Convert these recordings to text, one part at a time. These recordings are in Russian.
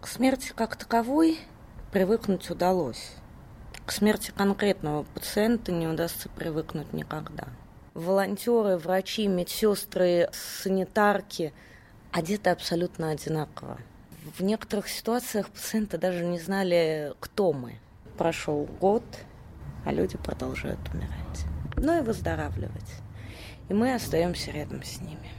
К смерти как таковой привыкнуть удалось. К смерти конкретного пациента не удастся привыкнуть никогда. Волонтеры, врачи, медсестры, санитарки одеты абсолютно одинаково. В некоторых ситуациях пациенты даже не знали, кто мы. Прошел год, а люди продолжают умирать. Ну и выздоравливать. И мы остаемся рядом с ними.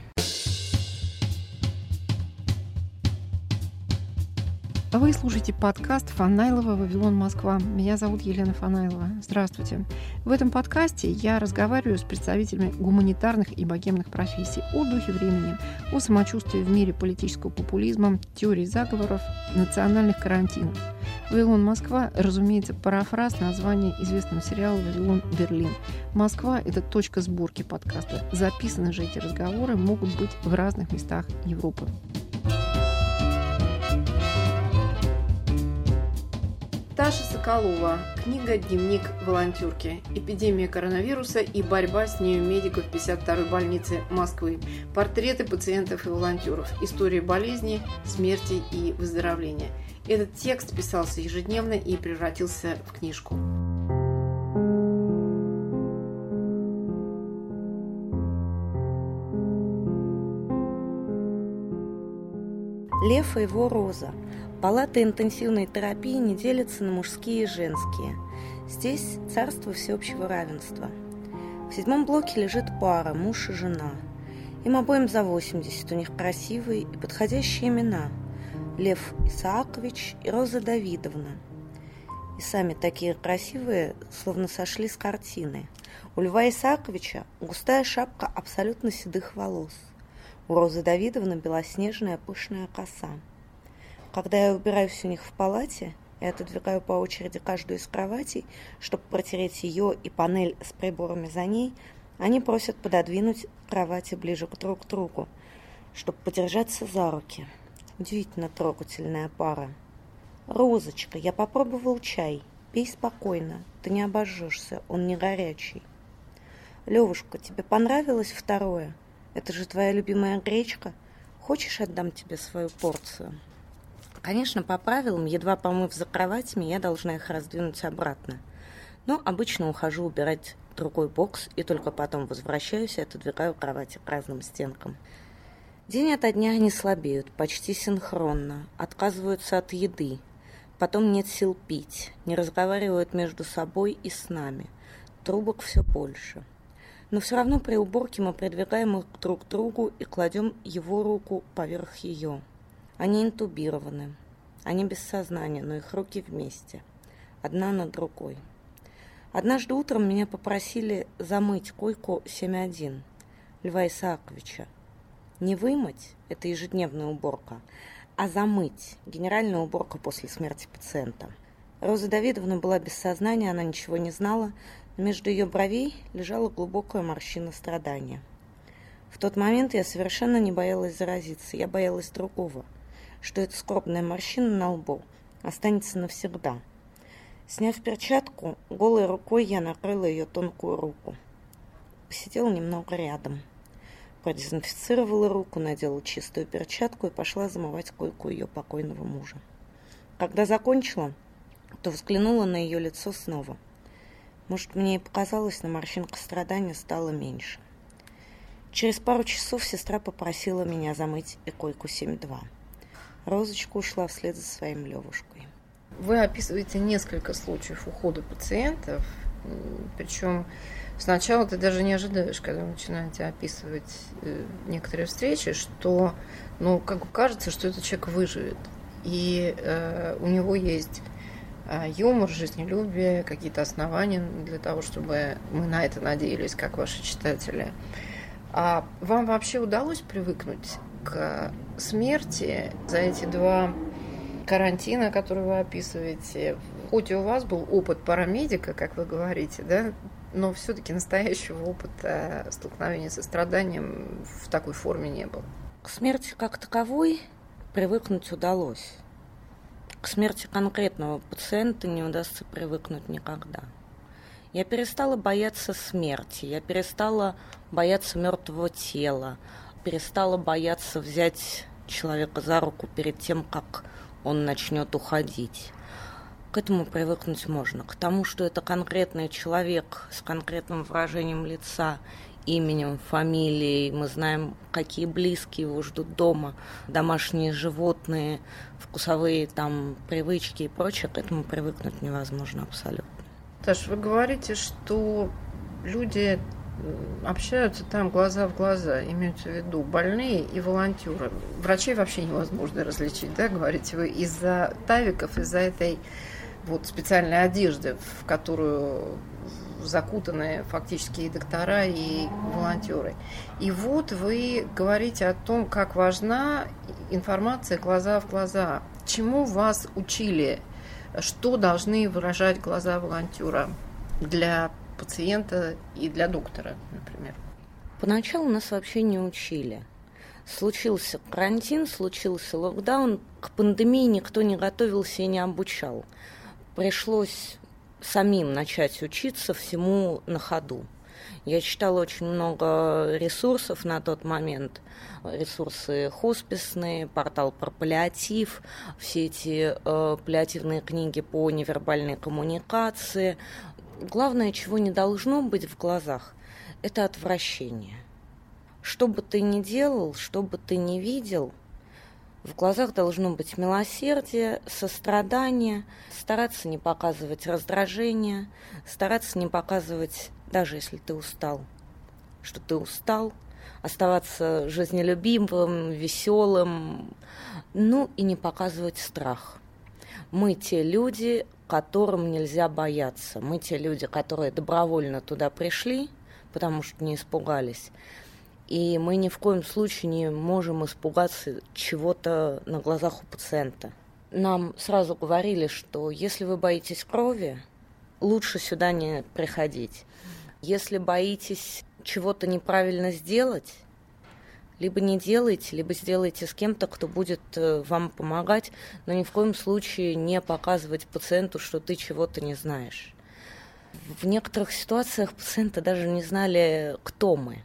Вы слушаете подкаст Фанайлова «Вавилон, Москва». Меня зовут Елена Фанайлова. Здравствуйте. В этом подкасте я разговариваю с представителями гуманитарных и богемных профессий о духе времени, о самочувствии в мире политического популизма, теории заговоров, национальных карантинов. «Вавилон, Москва» разумеется, парафраз названия известного сериала «Вавилон, Берлин». Москва – это точка сборки подкаста. Записаны же эти разговоры могут быть в разных местах Европы. Таша Соколова. Книга «Дневник волонтерки. Эпидемия коронавируса и борьба с нею медиков 52-й больницы Москвы. Портреты пациентов и волонтеров. История болезни, смерти и выздоровления». Этот текст писался ежедневно и превратился в книжку. Лев и его роза. Палаты интенсивной терапии не делятся на мужские и женские. Здесь царство всеобщего равенства. В седьмом блоке лежит пара, муж и жена. Им обоим за 80, у них красивые и подходящие имена. Лев Исаакович и Роза Давидовна. И сами такие красивые, словно сошли с картины. У Льва Исааковича густая шапка абсолютно седых волос. У Розы Давидовны белоснежная пышная коса. Когда я убираюсь у них в палате и отодвигаю по очереди каждую из кроватей, чтобы протереть ее и панель с приборами за ней, они просят пододвинуть кровати ближе друг к другу, чтобы подержаться за руки. Удивительно трогательная пара. «Розочка, я попробовал чай. Пей спокойно, ты не обожжешься, он не горячий». «Левушка, тебе понравилось второе? Это же твоя любимая гречка. Хочешь, отдам тебе свою порцию?» Конечно, по правилам, едва помыв за кроватями, я должна их раздвинуть обратно. Но обычно ухожу убирать другой бокс и только потом возвращаюсь и отодвигаю кровати к разным стенкам. День ото дня они слабеют, почти синхронно, отказываются от еды, потом нет сил пить, не разговаривают между собой и с нами, трубок все больше. Но все равно при уборке мы придвигаем их друг к другу и кладем его руку поверх ее. Они интубированы. Они без сознания, но их руки вместе. Одна на другой. Однажды утром меня попросили замыть койку 7.1 Льва Исааковича. Не вымыть – это ежедневная уборка, а замыть – генеральная уборка после смерти пациента. Роза Давидовна была без сознания, она ничего не знала, но между ее бровей лежала глубокая морщина страдания. В тот момент я совершенно не боялась заразиться, я боялась другого – что эта скорбная морщина на лбу останется навсегда. Сняв перчатку, голой рукой я накрыла ее тонкую руку. Посидела немного рядом. Продезинфицировала руку, надела чистую перчатку и пошла замывать койку ее покойного мужа. Когда закончила, то взглянула на ее лицо снова. Может, мне и показалось, но морщинка страдания стала меньше. Через пару часов сестра попросила меня замыть и койку 7-2. Розочка ушла вслед за своим Левушкой. Вы описываете несколько случаев ухода пациентов, причем сначала ты даже не ожидаешь, когда вы начинаете описывать э, некоторые встречи, что, ну, как кажется, что этот человек выживет. И э, у него есть э, юмор, жизнелюбие, какие-то основания для того, чтобы мы на это надеялись, как ваши читатели. А вам вообще удалось привыкнуть к смерти за эти два карантина, которые вы описываете, хоть и у вас был опыт парамедика, как вы говорите, да, но все-таки настоящего опыта столкновения со страданием в такой форме не было. К смерти как таковой привыкнуть удалось. К смерти конкретного пациента не удастся привыкнуть никогда. Я перестала бояться смерти, я перестала бояться мертвого тела, перестала бояться взять человека за руку перед тем, как он начнет уходить. К этому привыкнуть можно. К тому, что это конкретный человек с конкретным выражением лица, именем, фамилией. Мы знаем, какие близкие его ждут дома, домашние животные, вкусовые там привычки и прочее. К этому привыкнуть невозможно абсолютно. Таш, вы говорите, что люди общаются там глаза в глаза, имеются в виду больные и волонтеры. Врачей вообще невозможно различить, да, говорите вы, из-за тавиков, из-за этой вот специальной одежды, в которую закутаны фактически и доктора, и волонтеры. И вот вы говорите о том, как важна информация глаза в глаза. Чему вас учили? Что должны выражать глаза волонтера для пациента и для доктора, например? Поначалу нас вообще не учили. Случился карантин, случился локдаун, к пандемии никто не готовился и не обучал. Пришлось самим начать учиться всему на ходу. Я читала очень много ресурсов на тот момент. Ресурсы хосписные, портал про паллиатив, все эти э, паллиативные книги по невербальной коммуникации. Главное, чего не должно быть в глазах, это отвращение. Что бы ты ни делал, что бы ты ни видел, в глазах должно быть милосердие, сострадание, стараться не показывать раздражение, стараться не показывать, даже если ты устал, что ты устал, оставаться жизнелюбивым, веселым, ну и не показывать страх. Мы те люди, которым нельзя бояться. Мы те люди, которые добровольно туда пришли, потому что не испугались. И мы ни в коем случае не можем испугаться чего-то на глазах у пациента. Нам сразу говорили, что если вы боитесь крови, лучше сюда не приходить. Если боитесь чего-то неправильно сделать, либо не делайте, либо сделайте с кем-то, кто будет э, вам помогать, но ни в коем случае не показывать пациенту, что ты чего-то не знаешь. В некоторых ситуациях пациенты даже не знали, кто мы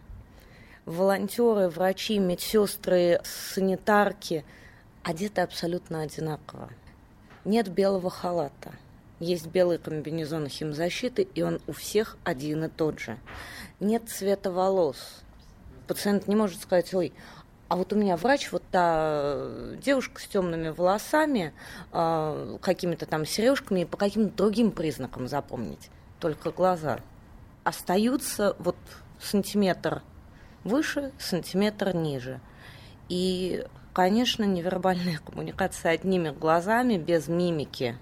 волонтеры, врачи, медсестры, санитарки одеты абсолютно одинаково. Нет белого халата. Есть белый комбинезон химзащиты, и он у всех один и тот же. Нет цвета волос. Пациент не может сказать, ой, а вот у меня врач, вот та девушка с темными волосами, э, какими-то там сережками и по каким-то другим признакам запомнить. Только глаза. Остаются вот сантиметр выше, сантиметр ниже. И, конечно, невербальная коммуникация одними глазами, без мимики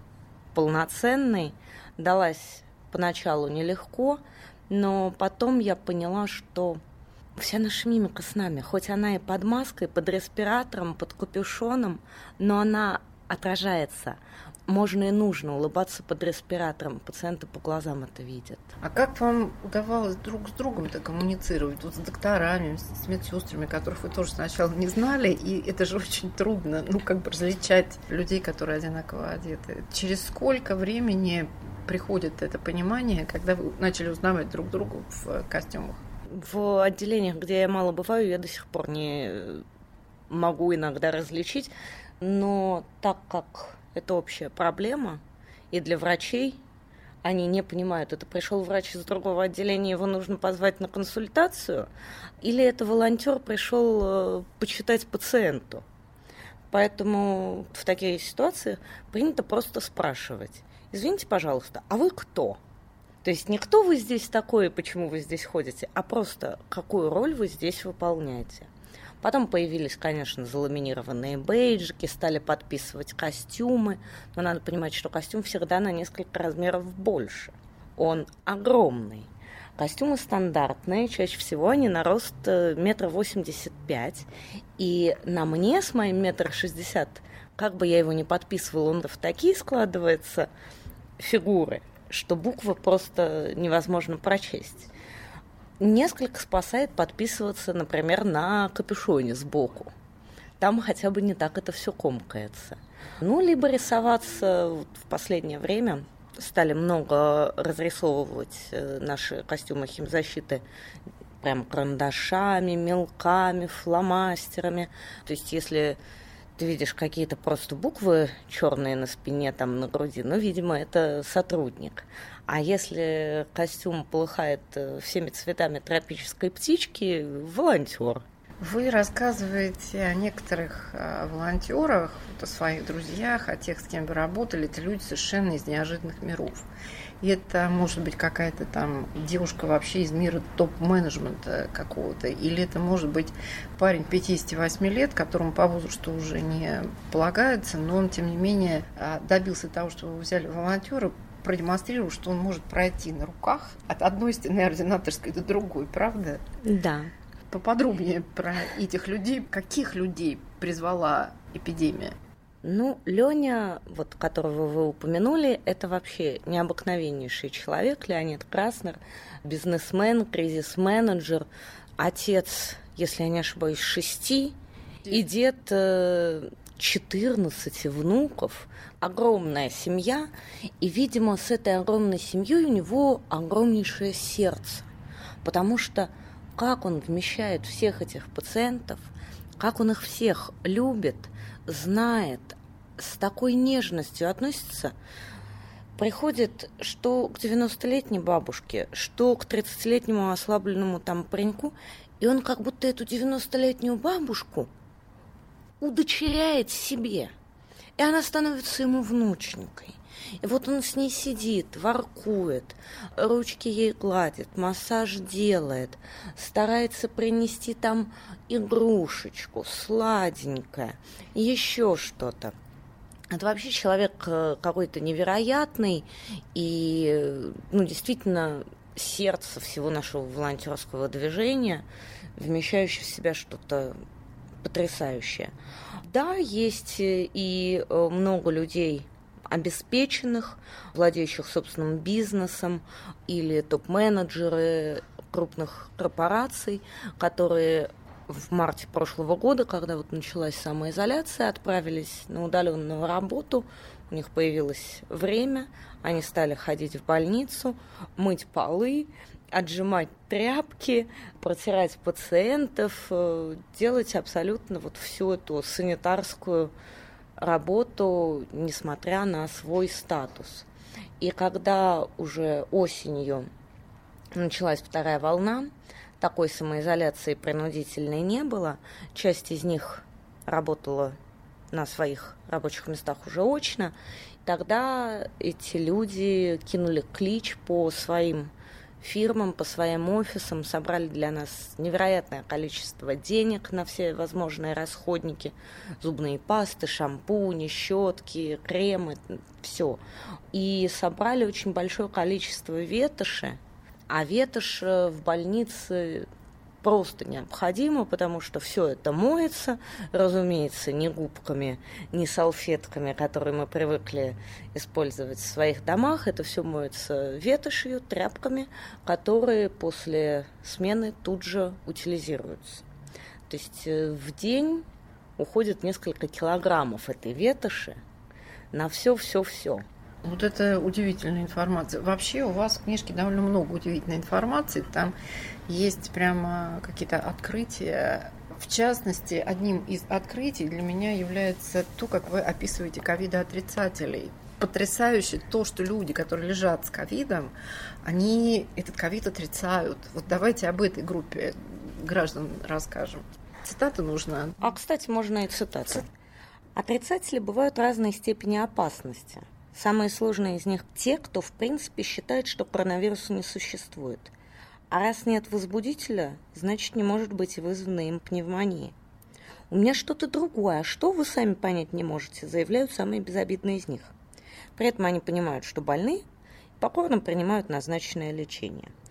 полноценной, далась поначалу нелегко, но потом я поняла, что вся наша мимика с нами, хоть она и под маской, под респиратором, под капюшоном, но она отражается можно и нужно улыбаться под респиратором. Пациенты по глазам это видят. А как вам удавалось друг с другом-то коммуницировать? Вот с докторами, с медсестрами, которых вы тоже сначала не знали, и это же очень трудно, ну, как бы различать людей, которые одинаково одеты. Через сколько времени приходит это понимание, когда вы начали узнавать друг друга в костюмах? В отделениях, где я мало бываю, я до сих пор не могу иногда различить, но так как это общая проблема, и для врачей они не понимают, это пришел врач из другого отделения, его нужно позвать на консультацию, или это волонтер пришел э, почитать пациенту. Поэтому в таких ситуациях принято просто спрашивать. Извините, пожалуйста, а вы кто? То есть не кто вы здесь такой и почему вы здесь ходите, а просто какую роль вы здесь выполняете. Потом появились, конечно, заламинированные бейджики, стали подписывать костюмы. Но надо понимать, что костюм всегда на несколько размеров больше. Он огромный. Костюмы стандартные, чаще всего они на рост э, метра восемьдесят пять. И на мне с моим метр шестьдесят, как бы я его не подписывала, он в такие складывается фигуры, что буквы просто невозможно прочесть. Несколько спасает подписываться, например, на капюшоне сбоку. Там хотя бы не так это все комкается. Ну, либо рисоваться в последнее время стали много разрисовывать э, наши костюмы химзащиты прям карандашами, мелками, фломастерами. То есть если ты видишь какие-то просто буквы черные на спине, там на груди, ну, видимо, это сотрудник. А если костюм полыхает э, всеми цветами тропической птички, волонтер. Вы рассказываете о некоторых э, волонтерах, о своих друзьях, о тех, с кем вы работали. Это люди совершенно из неожиданных миров. И это может быть какая-то там девушка вообще из мира топ-менеджмента какого-то. Или это может быть парень 58 лет, которому по возрасту уже не полагается, но он, тем не менее, а, добился того, что вы взяли волонтера, продемонстрировал, что он может пройти на руках от одной стены ординаторской до другой, правда? Да. Поподробнее про этих людей. Каких людей призвала эпидемия? Ну, Леня, вот которого вы упомянули, это вообще необыкновеннейший человек, Леонид Краснер, бизнесмен, кризис-менеджер, отец, если я не ошибаюсь, шести, и дед 14 э, внуков, огромная семья, и, видимо, с этой огромной семьей у него огромнейшее сердце, потому что как он вмещает всех этих пациентов, как он их всех любит, знает, с такой нежностью относится, приходит что к 90-летней бабушке, что к 30-летнему ослабленному там пареньку, и он как будто эту 90-летнюю бабушку удочеряет себе. И она становится ему внученькой. И вот он с ней сидит, воркует, ручки ей гладит, массаж делает, старается принести там игрушечку, сладенькое, еще что-то. Это вообще человек э, какой-то невероятный и, ну, действительно, сердце всего нашего волонтерского движения, вмещающее в себя что-то потрясающее. Да, есть и э, много людей, обеспеченных, владеющих собственным бизнесом или топ-менеджеры крупных корпораций, которые в марте прошлого года, когда вот началась самоизоляция, отправились на удаленную работу, у них появилось время, они стали ходить в больницу, мыть полы, отжимать тряпки, протирать пациентов, э, делать абсолютно вот всю эту санитарскую работу, несмотря на свой статус. И когда уже осенью началась вторая волна, такой самоизоляции принудительной не было. Часть из них работала на своих рабочих местах уже очно. Тогда эти люди кинули клич по своим фирмам, по своим офисам, собрали для нас невероятное количество денег на все возможные расходники, зубные пасты, шампуни, щетки, кремы, все. И собрали очень большое количество ветоши, а ветошь э, в больнице просто необходимо, потому что все это моется, разумеется, не губками, не салфетками, которые мы привыкли использовать в своих домах. Это все моется ветошью, тряпками, которые после смены тут же утилизируются. То есть э, в день уходит несколько килограммов этой ветоши на все-все-все. Вот это удивительная информация. Вообще у вас в книжке довольно много удивительной информации. Там есть прямо какие-то открытия. В частности, одним из открытий для меня является то, как вы описываете ковидоотрицателей. Потрясающе то, что люди, которые лежат с ковидом, они этот ковид отрицают. Вот давайте об этой группе граждан расскажем. Цитата нужна. А, кстати, можно и цитаты. Отрицатели бывают разной степени опасности – Самые сложные из них те, кто в принципе считает, что коронавируса не существует. А раз нет возбудителя, значит не может быть вызвана им пневмония. У меня что-то другое, а что вы сами понять не можете, заявляют самые безобидные из них. При этом они понимают, что больны, и покорно принимают назначенное лечение –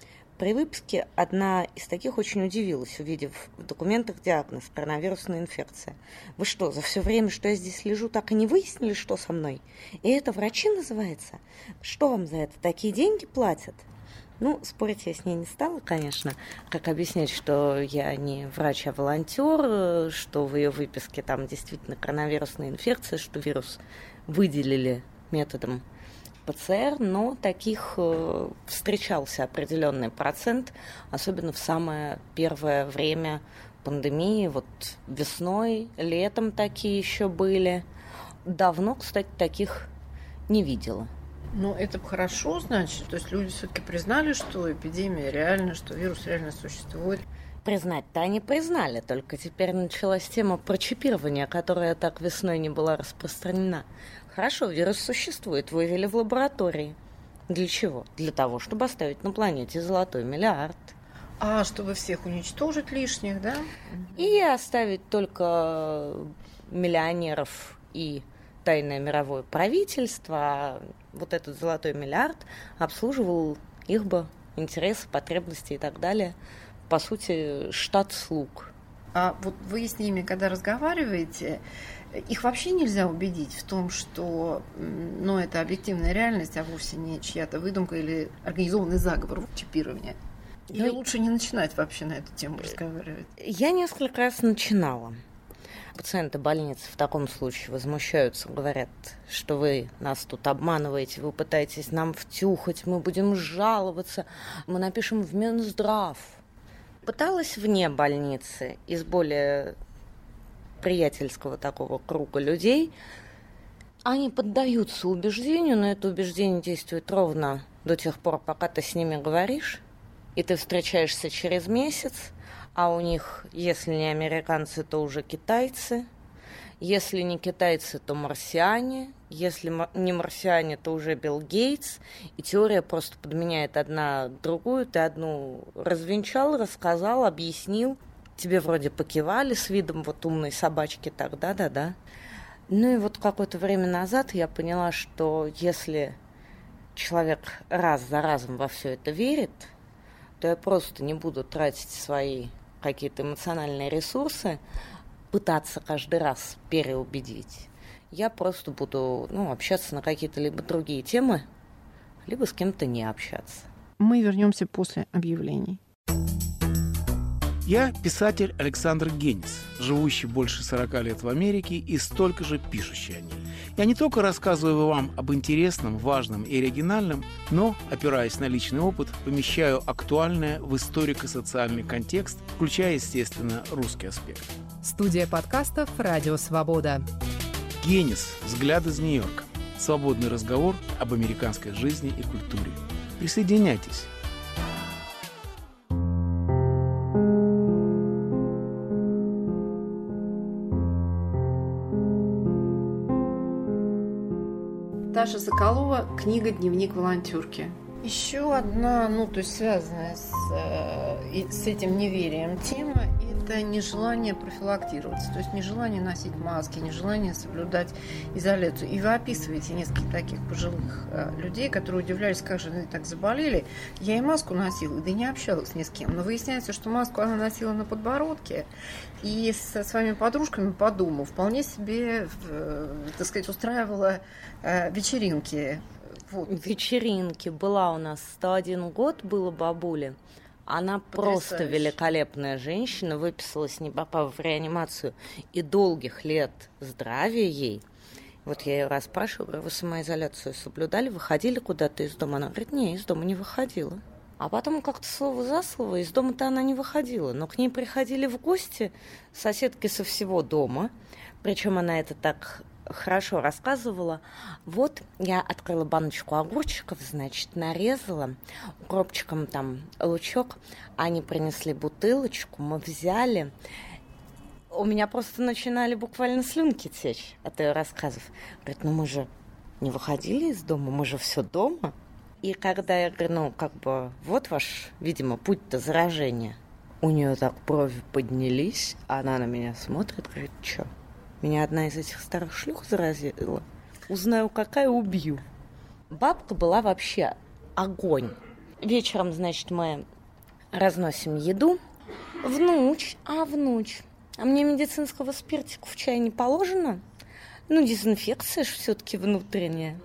при выписке одна из таких очень удивилась, увидев в документах диагноз коронавирусная инфекция. Вы что, за все время, что я здесь лежу, так и не выяснили, что со мной? И это врачи называется? Что вам за это? Такие деньги платят? Ну, спорить я с ней не стала, конечно. Как объяснять, что я не врач, а волонтер, что в ее выписке там действительно коронавирусная инфекция, что вирус выделили методом ПЦР, но таких э, встречался определенный процент, особенно в самое первое время пандемии, вот весной, летом такие еще были. Давно, кстати, таких не видела. Ну, это хорошо, значит. То есть люди все-таки признали, что эпидемия реальна, что вирус реально существует. Признать-то они признали, только теперь началась тема про чипирование, которая так весной не была распространена. Хорошо, вирус существует, вывели в лаборатории. Для чего? Для того, чтобы оставить на планете золотой миллиард. А, чтобы всех уничтожить лишних, да? И оставить только миллионеров и тайное мировое правительство, а вот этот золотой миллиард обслуживал их бы интересы, потребности и так далее. По сути, штат слуг. А вот вы с ними, когда разговариваете, их вообще нельзя убедить в том, что ну, это объективная реальность, а вовсе не чья-то выдумка или организованный заговор чипирования. Или ну, лучше не начинать вообще на эту тему разговаривать? Я несколько раз начинала. Пациенты больницы в таком случае возмущаются, говорят, что вы нас тут обманываете, вы пытаетесь нам втюхать, мы будем жаловаться, мы напишем в Минздрав. Пыталась вне больницы из более приятельского такого круга людей. Они поддаются убеждению, но это убеждение действует ровно до тех пор, пока ты с ними говоришь, и ты встречаешься через месяц, а у них, если не американцы, то уже китайцы. Если не китайцы, то марсиане. Если не марсиане, то уже Билл Гейтс. И теория просто подменяет одна другую. Ты одну развенчал, рассказал, объяснил. Тебе вроде покивали с видом вот умной собачки так, да-да-да. Ну и вот какое-то время назад я поняла, что если человек раз за разом во все это верит, то я просто не буду тратить свои какие-то эмоциональные ресурсы, пытаться каждый раз переубедить. Я просто буду ну, общаться на какие-то либо другие темы, либо с кем-то не общаться. Мы вернемся после объявлений. Я писатель Александр Генис, живущий больше 40 лет в Америке и столько же пишущий о ней. Я не только рассказываю вам об интересном, важном и оригинальном, но, опираясь на личный опыт, помещаю актуальное в историко-социальный контекст, включая, естественно, русский аспект. Студия подкастов «Радио Свобода». Генис. Взгляд из Нью-Йорка. Свободный разговор об американской жизни и культуре. Присоединяйтесь. Таша Соколова «Книга «Дневник волонтерки». Еще одна, ну, то есть связанная с, э, с этим неверием тема – это нежелание профилактироваться, то есть нежелание носить маски, нежелание соблюдать изоляцию. И вы описываете несколько таких пожилых э, людей, которые удивлялись, как же они так заболели. Я и маску носила, да и не общалась ни с кем. Но выясняется, что маску она носила на подбородке, и со своими подружками по дому вполне себе, э, так сказать, устраивала э, вечеринки. Вот. Вечеринки. Была у нас 101 год, было бабуле. Она Потрясающе. просто великолепная женщина, выписалась, не попав в реанимацию, и долгих лет здравия ей. Вот я ее расспрашиваю, вы самоизоляцию соблюдали, выходили куда-то из дома? Она говорит, не, из дома не выходила. А потом как-то слово за слово, из дома-то она не выходила, но к ней приходили в гости соседки со всего дома, причем она это так хорошо рассказывала. Вот я открыла баночку огурчиков, значит, нарезала, укропчиком там лучок, они принесли бутылочку, мы взяли, у меня просто начинали буквально слюнки течь от ее рассказов. Говорит, ну мы же не выходили из дома, мы же все дома. И когда я говорю, ну, как бы, вот ваш, видимо, путь-то заражения, у нее так брови поднялись, она на меня смотрит, говорит, что, меня одна из этих старых шлюх заразила? Узнаю, какая, убью. Бабка была вообще огонь. Вечером, значит, мы разносим еду. Внуч, а внуч, а мне медицинского спиртику в чай не положено? Ну, дезинфекция же все-таки внутренняя.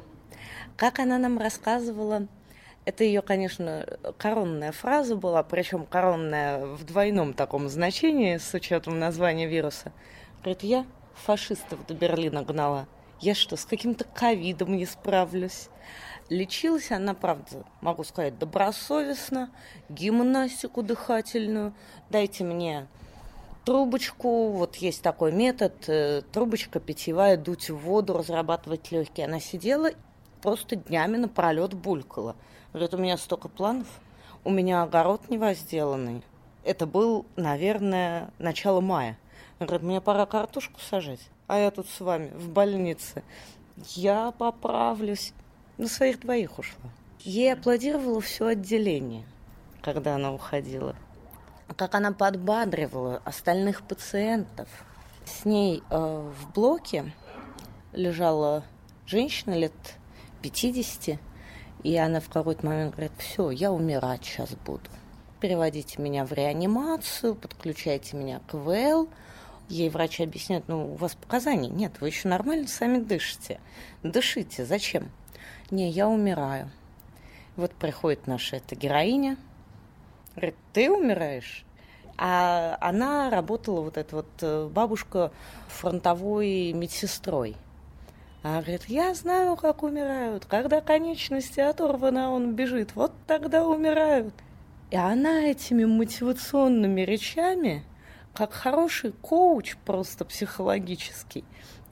Как она нам рассказывала, это ее, конечно, коронная фраза была, причем коронная в двойном таком значении с учетом названия вируса. Говорит, я фашистов до Берлина гнала. Я что, с каким-то ковидом не справлюсь? Лечилась она, правда, могу сказать, добросовестно, гимнастику дыхательную. Дайте мне трубочку, вот есть такой метод, э, трубочка питьевая, дуть в воду, разрабатывать легкие. Она сидела, просто днями напролет булькала. Говорит, у меня столько планов, у меня огород не возделанный. Это был, наверное, начало мая. Говорит, мне пора картошку сажать, а я тут с вами в больнице. Я поправлюсь. На своих двоих ушла. Ей аплодировало все отделение, когда она уходила как она подбадривала остальных пациентов. С ней э, в блоке лежала женщина лет 50, и она в какой-то момент говорит, все, я умирать сейчас буду. Переводите меня в реанимацию, подключайте меня к ВЛ. Ей врачи объясняют, ну, у вас показаний нет, вы еще нормально сами дышите. Дышите, зачем? Не, я умираю. Вот приходит наша эта героиня, Говорит, ты умираешь? А она работала, вот эта вот э, бабушка, фронтовой медсестрой. Она говорит, я знаю, как умирают. Когда конечности оторваны, он бежит. Вот тогда умирают. И она этими мотивационными речами, как хороший коуч просто психологический,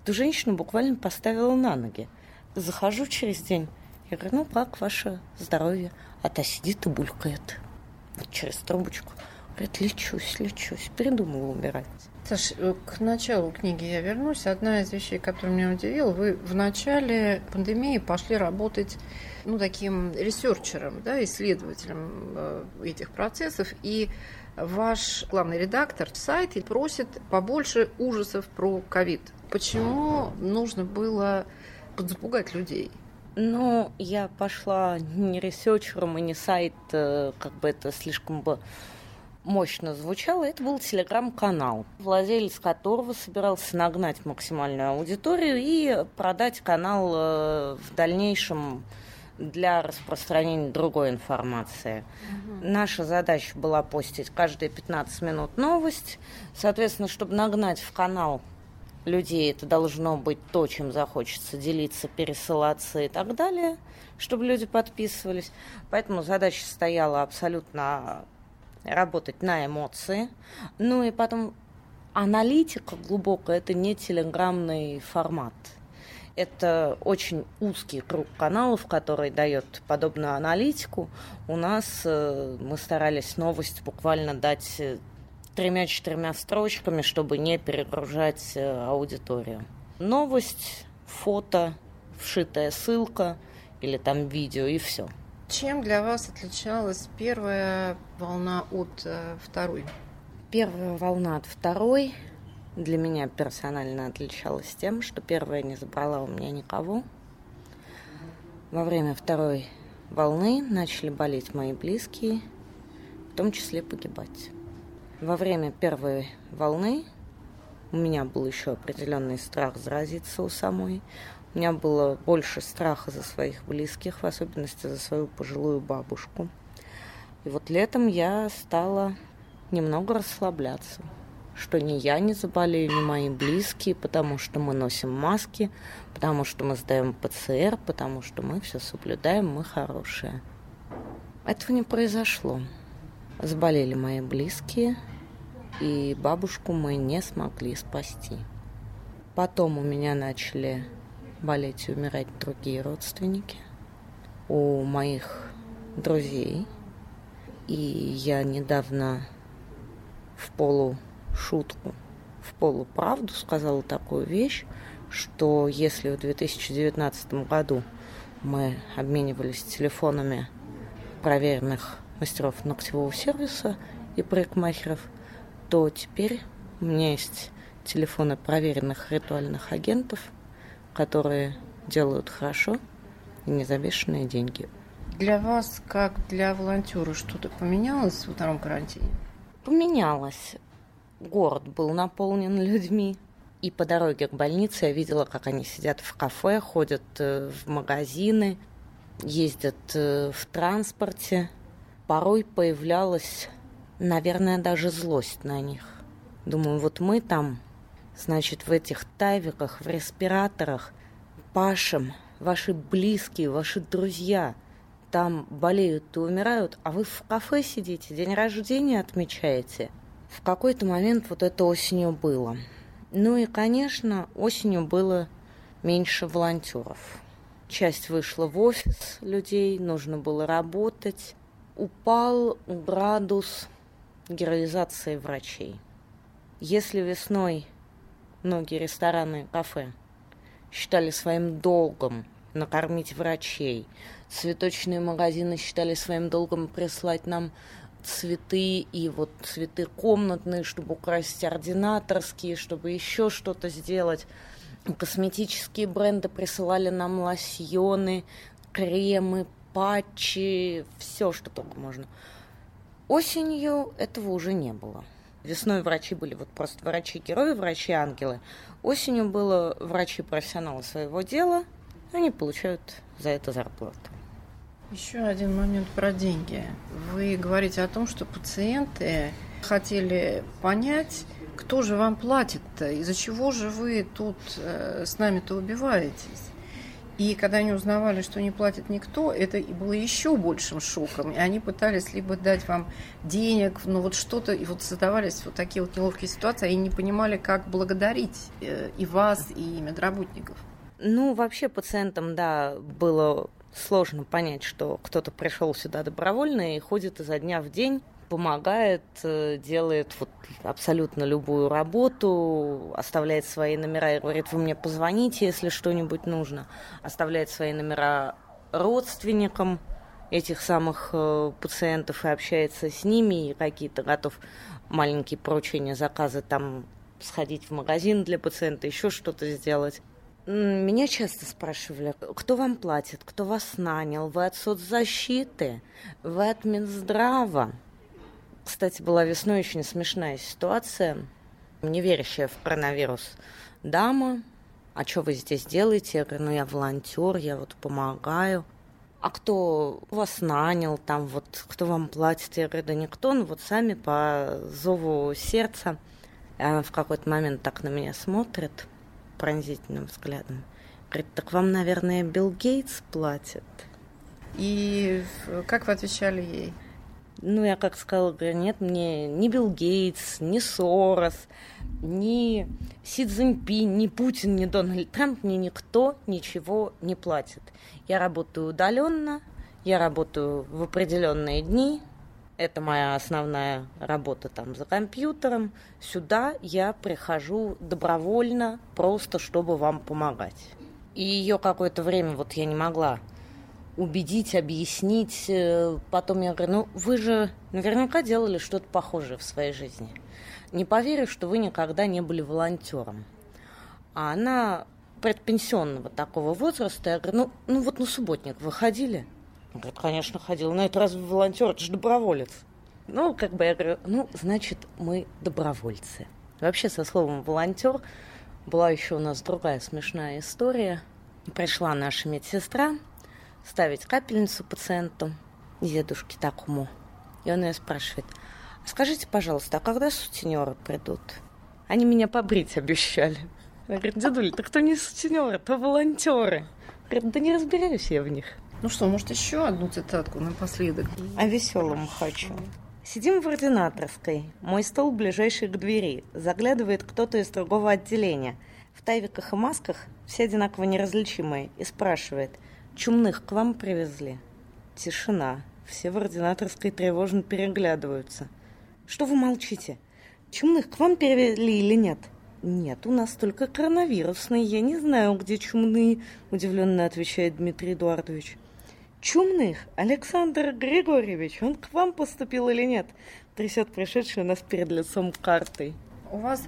эту женщину буквально поставила на ноги. Захожу через день. Я говорю, ну как ваше здоровье? А та сидит и булькает вот через трубочку. Говорит, лечусь, лечусь, передумала умирать. Саш, э, к началу книги я вернусь. Одна из вещей, которая меня удивила, вы в начале пандемии пошли работать ну, таким researcher ом, да, исследователем э, этих процессов, и ваш главный редактор сайта просит побольше ужасов про ковид. Почему нужно было запугать людей? Ну, я пошла не researcher ом и не сайт, э, как бы это слишком бы мощно звучало. Это был телеграм-канал, владелец которого собирался нагнать максимальную аудиторию и продать канал э, в дальнейшем для распространения другой информации. Угу. Наша задача была постить каждые 15 минут новость. Соответственно, чтобы нагнать в канал людей это должно быть то, чем захочется делиться, пересылаться и так далее, чтобы люди подписывались. Поэтому задача стояла абсолютно работать на эмоции. Ну и потом аналитика глубокая, это не телеграммный формат. Это очень узкий круг каналов, который дает подобную аналитику. У нас э, мы старались новость буквально дать э, тремя-четырьмя строчками, чтобы не перегружать э, аудиторию. Новость, фото, вшитая ссылка или там видео и все. Чем для вас отличалась первая волна от второй? Первая волна от второй для меня персонально отличалась тем, что первая не забрала у меня никого. Во время второй волны начали болеть мои близкие, в том числе погибать. Во время первой волны у меня был еще определенный страх заразиться у самой. У меня было больше страха за своих близких, в особенности за свою пожилую бабушку. И вот летом я стала немного расслабляться, что ни я не заболею, ни мои близкие, потому что мы носим маски, потому что мы сдаем ПЦР, потому что мы все соблюдаем, мы хорошие. Этого не произошло. Заболели мои близкие, и бабушку мы не смогли спасти. Потом у меня начали болеть и умирать другие родственники у моих друзей. И я недавно в полушутку, в полуправду сказала такую вещь, что если в 2019 году мы обменивались телефонами проверенных мастеров ногтевого сервиса и парикмахеров, то теперь у меня есть телефоны проверенных ритуальных агентов, которые делают хорошо и не за бешеные деньги. Для вас, как для волонтера, что-то поменялось во втором карантине? Поменялось. Город был наполнен людьми. И по дороге к больнице я видела, как они сидят в кафе, ходят э, в магазины, ездят э, в транспорте. Порой появлялась, наверное, даже злость на них. Думаю, вот мы там, значит, в этих тайвиках, в респираторах, пашем, ваши близкие, ваши друзья там болеют и умирают, а вы в кафе сидите, день рождения отмечаете. В какой-то момент вот это осенью было. Ну и, конечно, осенью было меньше волонтеров. Часть вышла в офис людей, нужно было работать. Упал градус героизации врачей. Если весной многие рестораны кафе считали своим долгом накормить врачей, цветочные магазины считали своим долгом прислать нам цветы и вот цветы комнатные, чтобы украсить ординаторские, чтобы еще что-то сделать. Косметические бренды присылали нам лосьоны, кремы, патчи, все, что только можно. Осенью этого уже не было. Весной врачи были вот просто врачи-герои, врачи-ангелы. Осенью было врачи-профессионалы своего дела. Они получают за это зарплату. Еще один момент про деньги. Вы говорите о том, что пациенты хотели понять, кто же вам платит-то, из-за чего же вы тут э, с нами-то убиваетесь. И когда они узнавали, что не платит никто, это было еще большим шоком. И они пытались либо дать вам денег, ну вот что-то, и вот создавались вот такие вот неловкие ситуации, они не понимали, как благодарить э, и вас, и медработников. Ну, вообще пациентам, да, было сложно понять, что кто-то пришел сюда добровольно и ходит изо дня в день помогает, э, делает вот абсолютно любую работу, оставляет свои номера и говорит, вы мне позвоните, если что-нибудь нужно, оставляет свои номера родственникам этих самых э, пациентов и общается с ними, и какие-то готов маленькие поручения, заказы там сходить в магазин для пациента, еще что-то сделать. Меня часто спрашивали, кто вам платит, кто вас нанял, вы от соцзащиты, вы от Минздрава. Кстати, была весной очень смешная ситуация. Не верящая в коронавирус дама. А что вы здесь делаете? Я говорю, ну я волонтер, я вот помогаю. А кто вас нанял там, вот кто вам платит? Я говорю, да никто, ну вот сами по зову сердца. И она в какой-то момент так на меня смотрит пронзительным взглядом. Говорит, так вам, наверное, Билл Гейтс платит? И как вы отвечали ей? Ну, я как сказала, говорю, нет, мне ни Билл Гейтс, ни Сорос, ни Си Цзиньпин, ни Путин, ни Дональд Трамп, мне никто ничего не платит. Я работаю удаленно, я работаю в определенные дни, это моя основная работа там за компьютером. Сюда я прихожу добровольно, просто чтобы вам помогать. И ее какое-то время вот я не могла убедить, объяснить. Э, потом я говорю, ну вы же наверняка делали что-то похожее в своей жизни. Не поверю, что вы никогда не были волонтером. А она предпенсионного такого возраста, я говорю, ну, ну вот на субботник вы ходили? Он говорит, конечно, ходил. Но это разве волонтер? Это же доброволец. Ну, как бы я говорю, ну, значит, мы добровольцы. Вообще, со словом волонтер была еще у нас другая смешная история. Пришла наша медсестра, ставить капельницу пациенту, дедушке такому. И он ее спрашивает, «А скажите, пожалуйста, а когда сутенеры придут? Они меня побрить обещали. Я говорю, дедуль, так кто не сутенеры, то волонтеры. Говорит, да не разбираюсь я в них. Ну что, может, еще одну цитатку напоследок? О веселом хочу. Сидим в ординаторской. Мой стол ближайший к двери. Заглядывает кто-то из другого отделения. В тайвиках и масках все одинаково неразличимые. И спрашивает – Чумных к вам привезли. Тишина. Все в ординаторской тревожно переглядываются. Что вы молчите? Чумных к вам перевели или нет? Нет, у нас только коронавирусные. Я не знаю, где чумные, удивленно отвечает Дмитрий Эдуардович. Чумных? Александр Григорьевич, он к вам поступил или нет? Трясет пришедший у нас перед лицом картой. У вас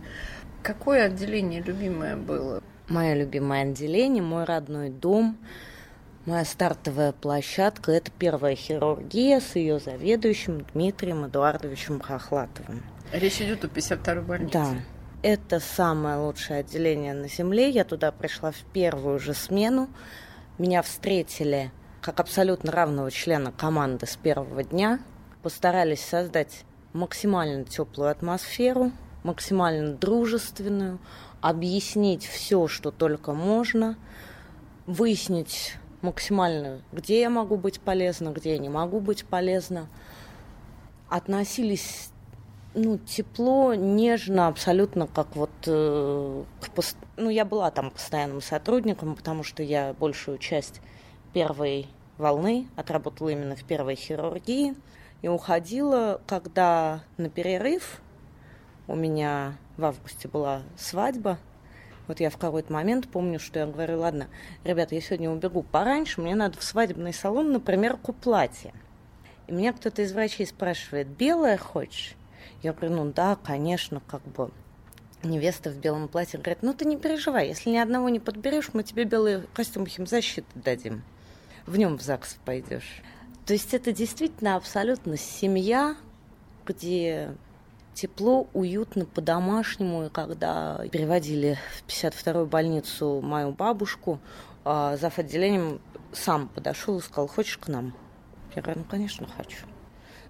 какое отделение любимое было? Мое любимое отделение, мой родной дом – Моя стартовая площадка – это первая хирургия с ее заведующим Дмитрием Эдуардовичем Хохлатовым. Речь идет о 52-й больнице. Да. Это самое лучшее отделение на Земле. Я туда пришла в первую же смену. Меня встретили как абсолютно равного члена команды с первого дня. Постарались создать максимально теплую атмосферу, максимально дружественную, объяснить все, что только можно, выяснить максимально, где я могу быть полезна, где я не могу быть полезна. Относились ну, тепло, нежно, абсолютно как вот... Э, пост... Ну, я была там постоянным сотрудником, потому что я большую часть первой волны отработала именно в первой хирургии. И уходила, когда на перерыв у меня в августе была свадьба. Вот я в какой-то момент помню, что я говорю, ладно, ребята, я сегодня убегу пораньше, мне надо в свадебный салон на примерку платья. И меня кто-то из врачей спрашивает, белое хочешь? Я говорю, ну да, конечно, как бы невеста в белом платье говорит, ну ты не переживай, если ни одного не подберешь, мы тебе белый костюм химзащиты дадим. В нем в ЗАГС пойдешь. То есть это действительно абсолютно семья, где тепло, уютно, по-домашнему. И когда переводили в 52-ю больницу мою бабушку, а, зав. отделением сам подошел и сказал, хочешь к нам? Я говорю, ну, конечно, хочу.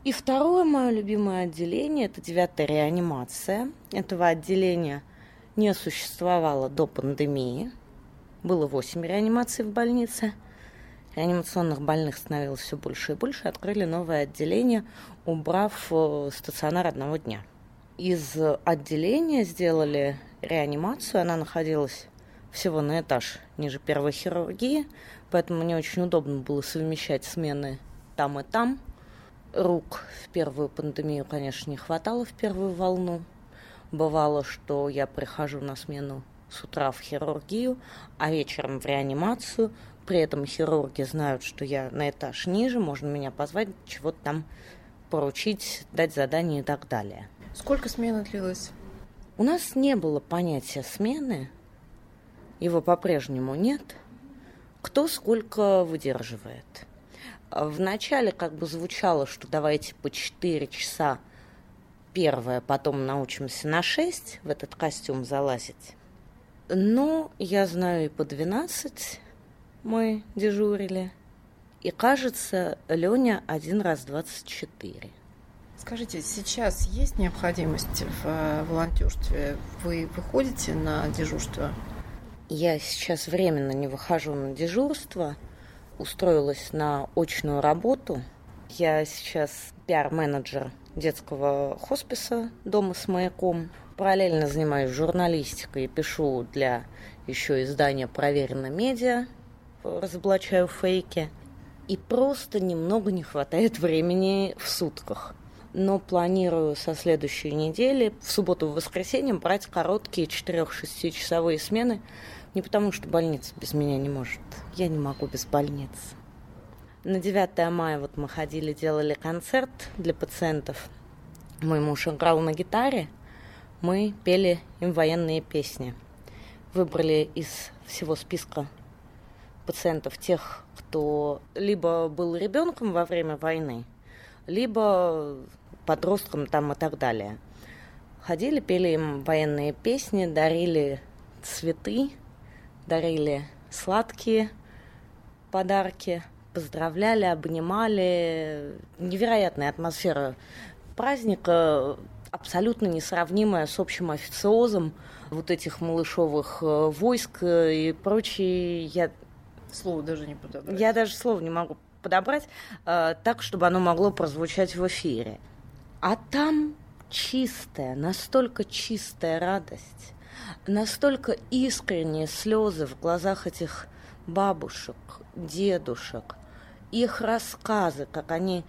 И второе мое любимое отделение – это девятая реанимация. Этого отделения не существовало до пандемии. Было восемь реанимаций в больнице. Реанимационных больных становилось все больше и больше. Открыли новое отделение, убрав э, стационар одного дня. Из отделения сделали реанимацию. Она находилась всего на этаж ниже первой хирургии, поэтому мне очень удобно было совмещать смены там и там – Рук в первую пандемию, конечно, не хватало в первую волну. Бывало, что я прихожу на смену с утра в хирургию, а вечером в реанимацию. При этом хирурги знают, что я на этаж ниже, можно меня позвать, чего-то там поручить, дать задание и так далее. Сколько смена длилась? У нас не было понятия смены, его по-прежнему нет. Кто сколько выдерживает – Вначале как бы звучало, что давайте по 4 часа первое, потом научимся на 6 в этот костюм залазить. Но я знаю и по 12 мы дежурили. И кажется, Леня один раз 24. Скажите, сейчас есть необходимость в э, волонтерстве? Вы выходите на дежурство? Я сейчас временно не выхожу на дежурство – устроилась на очную работу. Я сейчас пиар-менеджер детского хосписа дома с маяком. Параллельно занимаюсь журналистикой и пишу для еще издания «Проверено медиа», разоблачаю фейки. И просто немного не хватает времени в сутках. Но планирую со следующей недели в субботу и воскресенье брать короткие 4-6 часовые смены не потому, что больница без меня не может. Я не могу без больницы. На 9 мая вот мы ходили, делали концерт для пациентов. Мой муж играл на гитаре, мы пели им военные песни. Выбрали из всего списка пациентов тех, кто либо был ребенком во время войны, либо подростком там и так далее. Ходили, пели им военные песни, дарили цветы, дарили сладкие подарки, поздравляли, обнимали. Невероятная атмосфера праздника, абсолютно несравнимая с общим официозом вот этих малышовых э, войск и прочее. Я... Слово даже не подобрать. Я даже слово не могу подобрать э, так, чтобы оно могло прозвучать в эфире. А там чистая, настолько чистая радость, настолько искренние слезы в глазах этих бабушек, дедушек, их рассказы, как они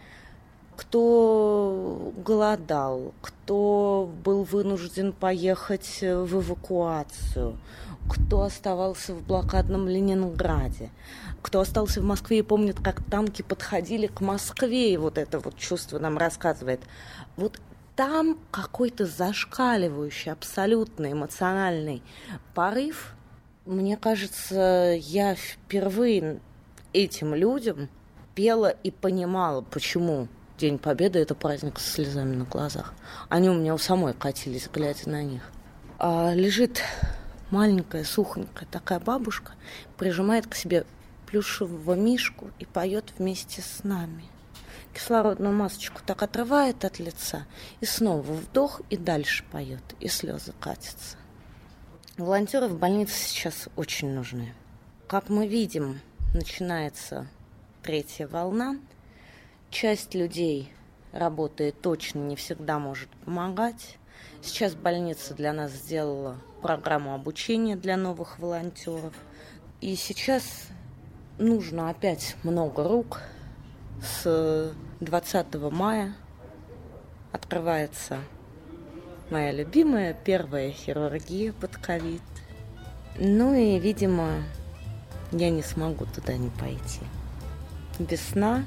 кто голодал, кто был вынужден поехать в эвакуацию, кто оставался в блокадном Ленинграде, кто остался в Москве и помнит, как танки подходили к Москве, и вот это вот чувство нам рассказывает. Вот там какой-то зашкаливающий, абсолютно эмоциональный порыв. Мне кажется, я впервые этим людям пела и понимала, почему День Победы – это праздник со слезами на глазах. Они у меня у самой катились, глядя на них. А лежит маленькая, сухонькая такая бабушка, прижимает к себе плюшевого мишку и поет вместе с нами – кислородную масочку так отрывает от лица, и снова вдох, и дальше поет, и слезы катятся. Волонтеры в больнице сейчас очень нужны. Как мы видим, начинается третья волна. Часть людей работает точно, не всегда может помогать. Сейчас больница для нас сделала программу обучения для новых волонтеров. И сейчас нужно опять много рук. С 20 мая открывается моя любимая первая хирургия под ковид. Ну и, видимо, я не смогу туда не пойти. Весна,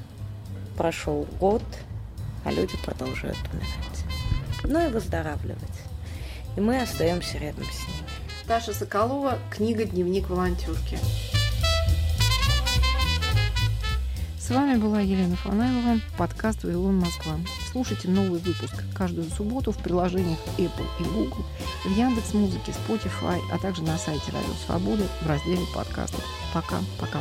прошел год, а люди продолжают умирать. Ну и выздоравливать. И мы остаемся рядом с ними. Таша Соколова, книга «Дневник волонтерки». С вами была Елена Фанайлова, подкаст «Вавилон Москва». Слушайте новый выпуск каждую субботу в приложениях Apple и Google, в Яндекс Музыке, Spotify, а также на сайте Радио Свободы в разделе подкастов. Пока-пока.